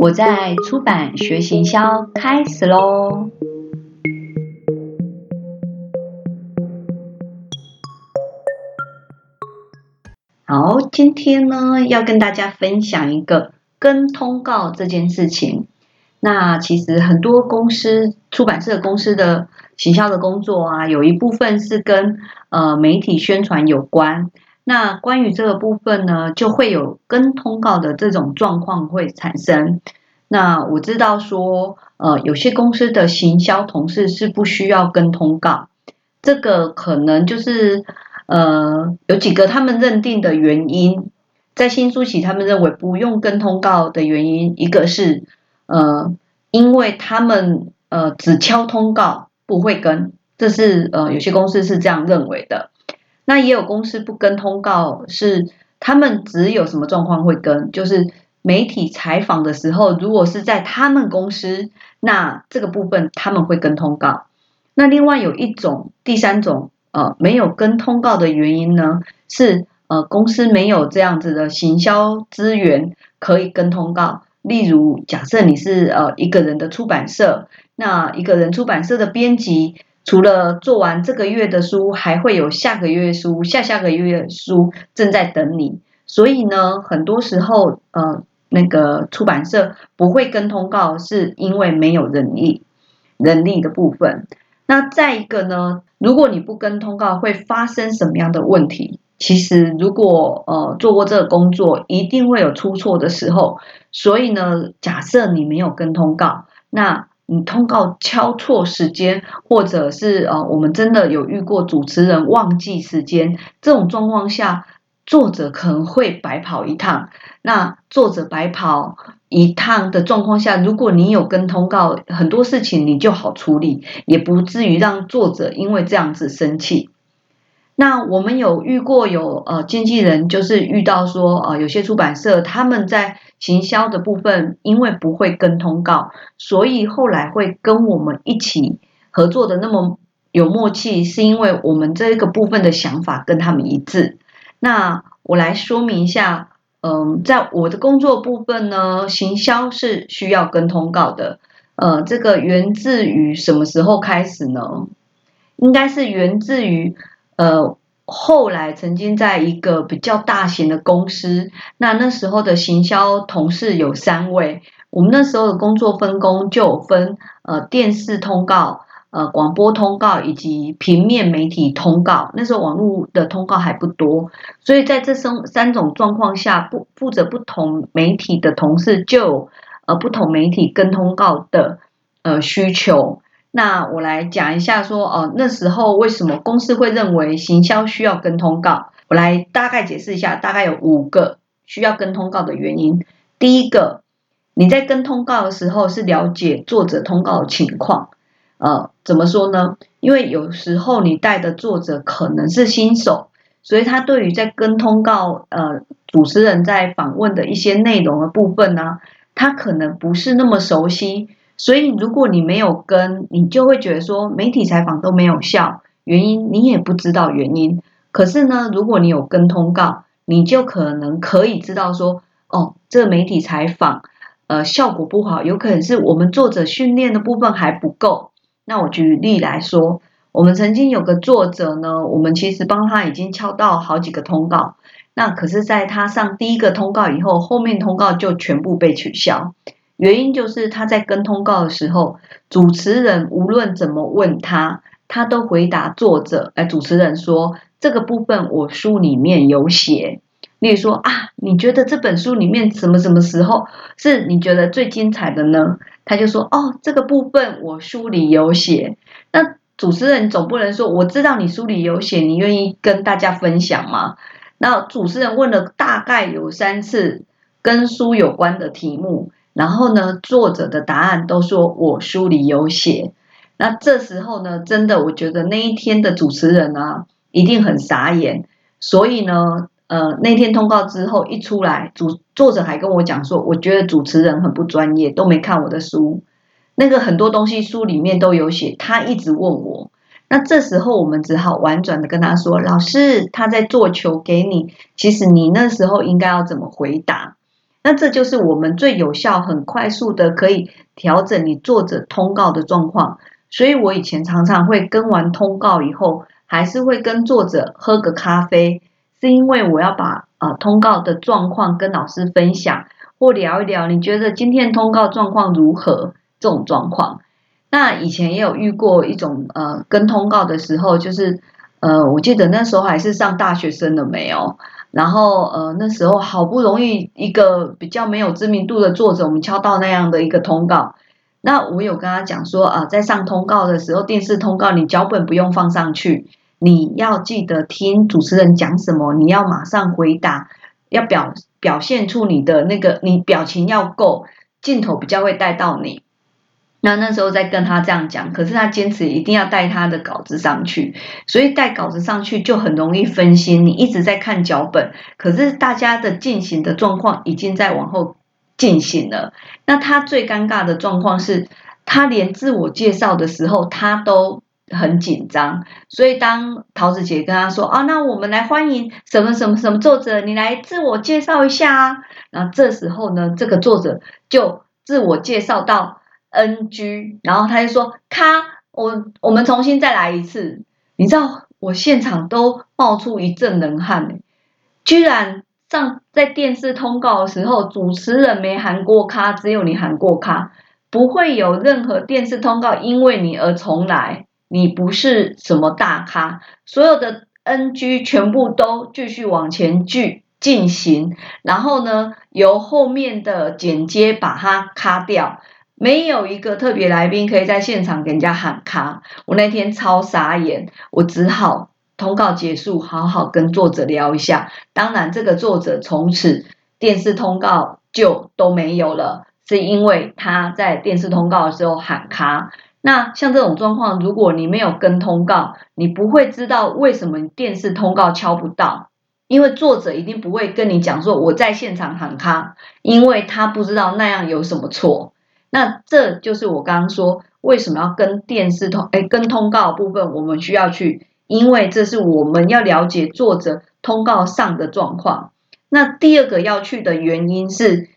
我在出版学行销，开始喽！好，今天呢要跟大家分享一个跟通告这件事情。那其实很多公司、出版社公司的行销的工作啊，有一部分是跟呃媒体宣传有关。那关于这个部分呢，就会有跟通告的这种状况会产生。那我知道说，呃，有些公司的行销同事是不需要跟通告，这个可能就是呃有几个他们认定的原因，在新书起他们认为不用跟通告的原因，一个是呃因为他们呃只敲通告不会跟，这是呃有些公司是这样认为的。那也有公司不跟通告，是他们只有什么状况会跟，就是媒体采访的时候，如果是在他们公司，那这个部分他们会跟通告。那另外有一种第三种，呃，没有跟通告的原因呢，是呃公司没有这样子的行销资源可以跟通告。例如，假设你是呃一个人的出版社，那一个人出版社的编辑。除了做完这个月的书，还会有下个月书、下下个月书正在等你。所以呢，很多时候，呃，那个出版社不会跟通告，是因为没有人力、人力的部分。那再一个呢，如果你不跟通告，会发生什么样的问题？其实，如果呃做过这个工作，一定会有出错的时候。所以呢，假设你没有跟通告，那。你通告敲错时间，或者是呃，我们真的有遇过主持人忘记时间这种状况下，作者可能会白跑一趟。那作者白跑一趟的状况下，如果你有跟通告，很多事情你就好处理，也不至于让作者因为这样子生气。那我们有遇过有呃经纪人，就是遇到说呃有些出版社他们在行销的部分，因为不会跟通告，所以后来会跟我们一起合作的那么有默契，是因为我们这个部分的想法跟他们一致。那我来说明一下，嗯，在我的工作部分呢，行销是需要跟通告的。呃，这个源自于什么时候开始呢？应该是源自于。呃，后来曾经在一个比较大型的公司，那那时候的行销同事有三位，我们那时候的工作分工就分呃电视通告、呃广播通告以及平面媒体通告。那时候网络的通告还不多，所以在这三三种状况下，不负责不同媒体的同事就呃不同媒体跟通告的呃需求。那我来讲一下，说哦，那时候为什么公司会认为行销需要跟通告？我来大概解释一下，大概有五个需要跟通告的原因。第一个，你在跟通告的时候是了解作者通告的情况。呃，怎么说呢？因为有时候你带的作者可能是新手，所以他对于在跟通告，呃，主持人在访问的一些内容的部分呢，他可能不是那么熟悉。所以，如果你没有跟，你就会觉得说媒体采访都没有效，原因你也不知道原因。可是呢，如果你有跟通告，你就可能可以知道说，哦，这个媒体采访，呃，效果不好，有可能是我们作者训练的部分还不够。那我举例来说，我们曾经有个作者呢，我们其实帮他已经敲到好几个通告，那可是在他上第一个通告以后，后面通告就全部被取消。原因就是他在跟通告的时候，主持人无论怎么问他，他都回答作者。哎，主持人说这个部分我书里面有写。例如说啊，你觉得这本书里面什么什么时候是你觉得最精彩的呢？他就说哦，这个部分我书里有写。那主持人总不能说我知道你书里有写，你愿意跟大家分享吗？那主持人问了大概有三次跟书有关的题目。然后呢，作者的答案都说我书里有写。那这时候呢，真的我觉得那一天的主持人啊，一定很傻眼。所以呢，呃，那天通告之后一出来，主作者还跟我讲说，我觉得主持人很不专业，都没看我的书。那个很多东西书里面都有写，他一直问我。那这时候我们只好婉转的跟他说，老师他在做球给你，其实你那时候应该要怎么回答？那这就是我们最有效、很快速的可以调整你作者通告的状况。所以我以前常常会跟完通告以后，还是会跟作者喝个咖啡，是因为我要把呃通告的状况跟老师分享或聊一聊。你觉得今天通告状况如何？这种状况，那以前也有遇过一种呃跟通告的时候，就是呃我记得那时候还是上大学生了没有。然后，呃，那时候好不容易一个比较没有知名度的作者，我们敲到那样的一个通告。那我有跟他讲说，啊，在上通告的时候，电视通告你脚本不用放上去，你要记得听主持人讲什么，你要马上回答，要表表现出你的那个，你表情要够，镜头比较会带到你。那那时候在跟他这样讲，可是他坚持一定要带他的稿子上去，所以带稿子上去就很容易分心。你一直在看脚本，可是大家的进行的状况已经在往后进行了。那他最尴尬的状况是，他连自我介绍的时候他都很紧张。所以当桃子姐跟他说：“啊，那我们来欢迎什么什么什么作者，你来自我介绍一下啊。”然后这时候呢，这个作者就自我介绍到。NG，然后他就说：“咔，我我们重新再来一次。”你知道，我现场都冒出一阵冷汗居然上在电视通告的时候，主持人没喊过咔，只有你喊过咔，不会有任何电视通告因为你而重来。你不是什么大咖，所有的 NG 全部都继续往前进进行，然后呢，由后面的剪接把它卡掉。没有一个特别来宾可以在现场给人家喊卡，我那天超傻眼，我只好通告结束，好好跟作者聊一下。当然，这个作者从此电视通告就都没有了，是因为他在电视通告的时候喊卡。那像这种状况，如果你没有跟通告，你不会知道为什么电视通告敲不到，因为作者一定不会跟你讲说我在现场喊卡，因为他不知道那样有什么错。那这就是我刚刚说为什么要跟电视通哎跟通告部分，我们需要去，因为这是我们要了解作者通告上的状况。那第二个要去的原因是，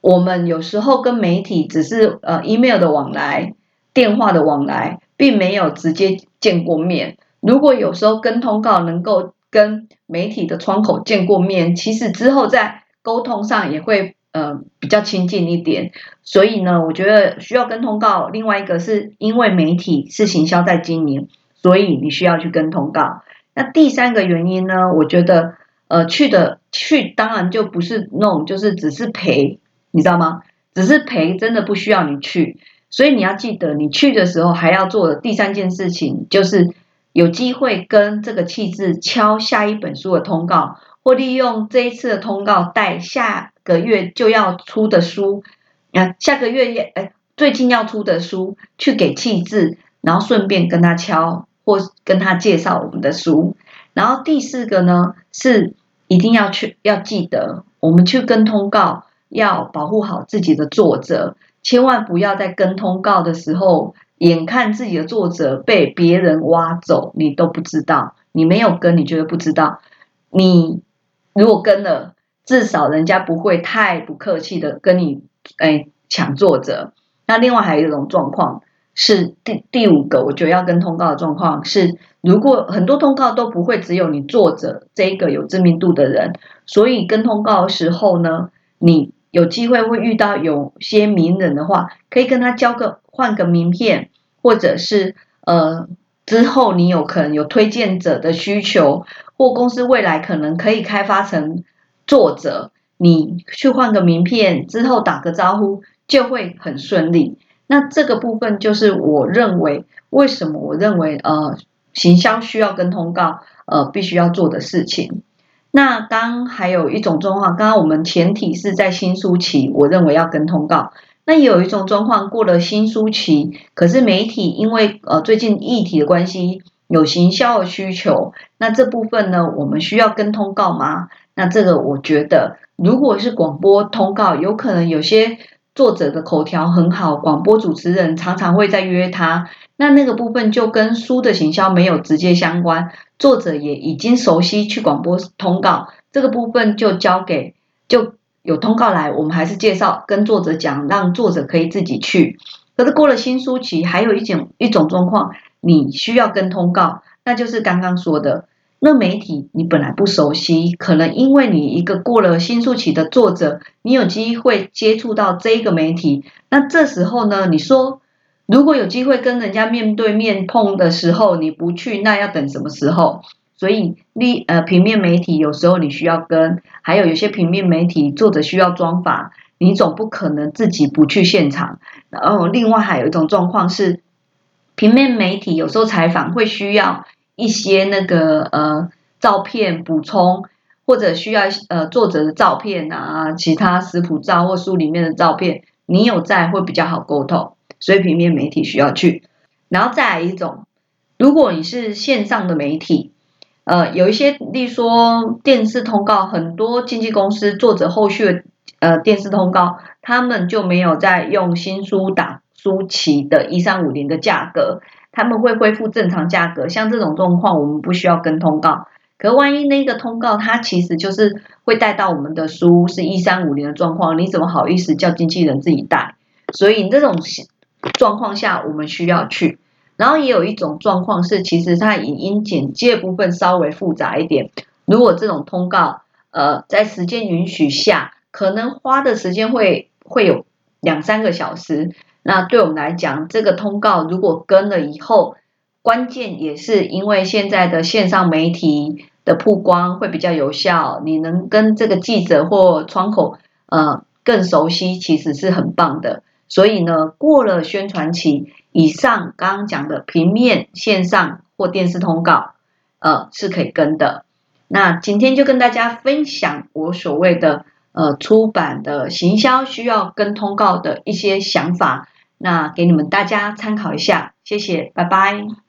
我们有时候跟媒体只是呃 email 的往来、电话的往来，并没有直接见过面。如果有时候跟通告能够跟媒体的窗口见过面，其实之后在沟通上也会。呃，比较亲近一点，所以呢，我觉得需要跟通告。另外一个是因为媒体是行销在经营，所以你需要去跟通告。那第三个原因呢，我觉得呃去的去当然就不是那种就是只是陪，你知道吗？只是陪真的不需要你去，所以你要记得你去的时候还要做的第三件事情，就是有机会跟这个气质敲下一本书的通告，或利用这一次的通告带下。个月就要出的书，啊，下个月也哎，最近要出的书，去给气质，然后顺便跟他敲或跟他介绍我们的书。然后第四个呢，是一定要去要记得，我们去跟通告要保护好自己的作者，千万不要在跟通告的时候，眼看自己的作者被别人挖走，你都不知道，你没有跟，你觉得不知道，你如果跟了。至少人家不会太不客气的跟你哎抢作者。那另外还有一种状况是第第五个，我觉得要跟通告的状况是，如果很多通告都不会只有你作者这一个有知名度的人，所以跟通告的时候呢，你有机会会遇到有些名人的话，可以跟他交个换个名片，或者是呃之后你有可能有推荐者的需求，或公司未来可能可以开发成。作者，你去换个名片之后打个招呼就会很顺利。那这个部分就是我认为为什么我认为呃行销需要跟通告呃必须要做的事情。那刚还有一种状况，刚刚我们前提是在新书期，我认为要跟通告。那有一种状况过了新书期，可是媒体因为呃最近议题的关系有行销的需求，那这部分呢我们需要跟通告吗？那这个我觉得，如果是广播通告，有可能有些作者的口条很好，广播主持人常常会在约他。那那个部分就跟书的行销没有直接相关，作者也已经熟悉去广播通告，这个部分就交给就有通告来，我们还是介绍跟作者讲，让作者可以自己去。可是过了新书期，还有一种一种状况，你需要跟通告，那就是刚刚说的，那媒体你本来不熟悉，可能因为你一个过了新书期的作者，你有机会接触到这个媒体，那这时候呢，你说如果有机会跟人家面对面碰的时候，你不去，那要等什么时候？所以，立呃平面媒体有时候你需要跟，还有有些平面媒体作者需要装法，你总不可能自己不去现场。然后，另外还有一种状况是，平面媒体有时候采访会需要一些那个呃照片补充，或者需要呃作者的照片啊，其他食谱照或书里面的照片，你有在会比较好沟通。所以平面媒体需要去。然后再来一种，如果你是线上的媒体。呃，有一些，例如说电视通告，很多经纪公司作者后续呃电视通告，他们就没有在用新书打书期的一三五零的价格，他们会恢复正常价格。像这种状况，我们不需要跟通告。可万一那个通告它其实就是会带到我们的书是一三五零的状况，你怎么好意思叫经纪人自己带？所以这种状况下，我们需要去。然后也有一种状况是，其实它影音简介部分稍微复杂一点。如果这种通告，呃，在时间允许下，可能花的时间会会有两三个小时。那对我们来讲，这个通告如果跟了以后，关键也是因为现在的线上媒体的曝光会比较有效，你能跟这个记者或窗口呃更熟悉，其实是很棒的。所以呢，过了宣传期。以上刚刚讲的平面、线上或电视通告，呃，是可以跟的。那今天就跟大家分享我所谓的呃出版的行销需要跟通告的一些想法，那给你们大家参考一下。谢谢，拜拜。